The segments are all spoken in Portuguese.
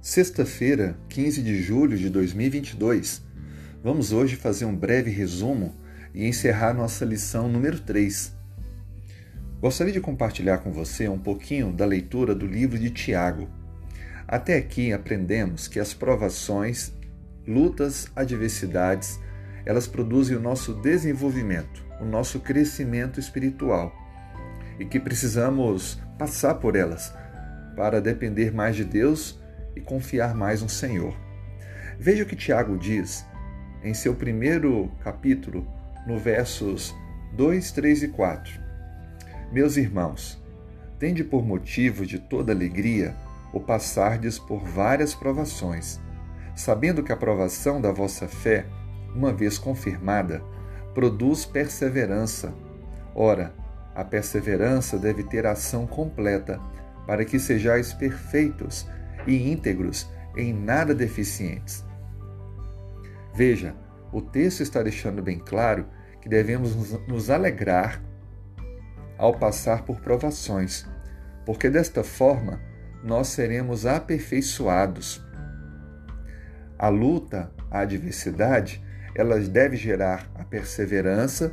Sexta-feira, 15 de julho de 2022. Vamos hoje fazer um breve resumo e encerrar nossa lição número 3. Gostaria de compartilhar com você um pouquinho da leitura do livro de Tiago. Até aqui aprendemos que as provações, lutas, adversidades, elas produzem o nosso desenvolvimento, o nosso crescimento espiritual e que precisamos passar por elas para depender mais de Deus e confiar mais no Senhor. Veja o que Tiago diz em seu primeiro capítulo, no versos 2, 3 e 4. Meus irmãos, tende por motivo de toda alegria o passardes por várias provações, sabendo que a provação da vossa fé, uma vez confirmada, produz perseverança. Ora, a perseverança deve ter ação completa, para que sejais perfeitos e íntegros, em nada deficientes. Veja, o texto está deixando bem claro que devemos nos alegrar ao passar por provações, porque desta forma nós seremos aperfeiçoados. A luta, a adversidade, elas devem gerar a perseverança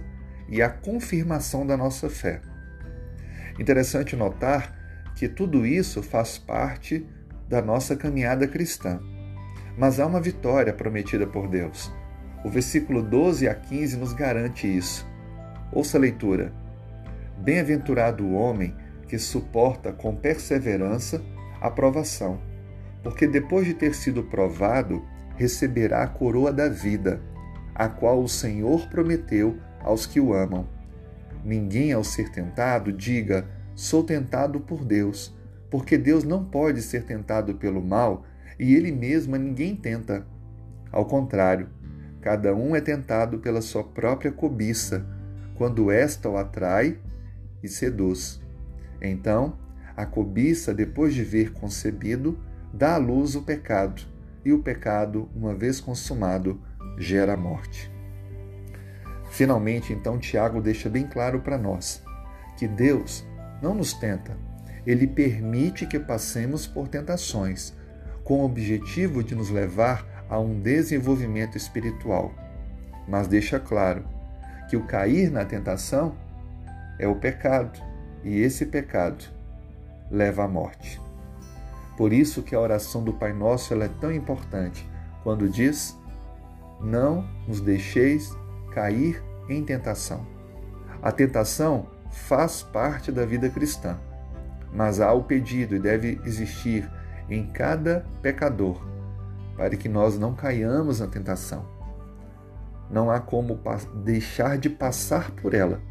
e a confirmação da nossa fé. Interessante notar que tudo isso faz parte da nossa caminhada cristã. Mas há uma vitória prometida por Deus. O versículo 12 a 15 nos garante isso. Ouça a leitura. Bem-aventurado o homem que suporta com perseverança a provação, porque depois de ter sido provado, receberá a coroa da vida, a qual o Senhor prometeu aos que o amam. Ninguém, ao ser tentado, diga: Sou tentado por Deus porque Deus não pode ser tentado pelo mal e ele mesmo a ninguém tenta. Ao contrário, cada um é tentado pela sua própria cobiça, quando esta o atrai e seduz. Então, a cobiça, depois de ver concebido, dá à luz o pecado, e o pecado, uma vez consumado, gera a morte. Finalmente, então, Tiago deixa bem claro para nós que Deus não nos tenta ele permite que passemos por tentações, com o objetivo de nos levar a um desenvolvimento espiritual. Mas deixa claro que o cair na tentação é o pecado, e esse pecado leva à morte. Por isso que a oração do Pai Nosso é tão importante, quando diz: Não nos deixeis cair em tentação. A tentação faz parte da vida cristã mas há o pedido e deve existir em cada pecador, para que nós não caiamos na tentação. Não há como deixar de passar por ela,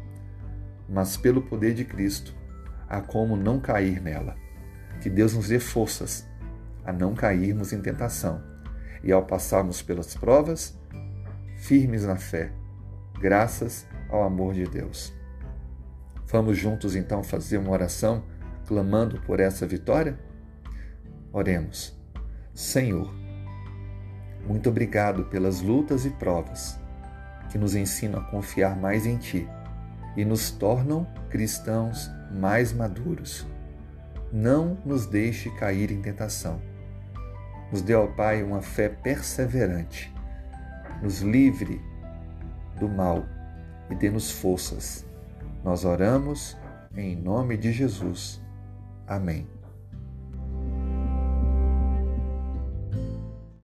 mas pelo poder de Cristo há como não cair nela. Que Deus nos dê forças a não cairmos em tentação e ao passarmos pelas provas, firmes na fé, graças ao amor de Deus. Vamos juntos então fazer uma oração clamando por essa vitória? Oremos. Senhor, muito obrigado pelas lutas e provas que nos ensinam a confiar mais em Ti e nos tornam cristãos mais maduros. Não nos deixe cair em tentação. Nos dê, ó Pai, uma fé perseverante. Nos livre do mal e dê-nos forças. Nós oramos em nome de Jesus. Amém.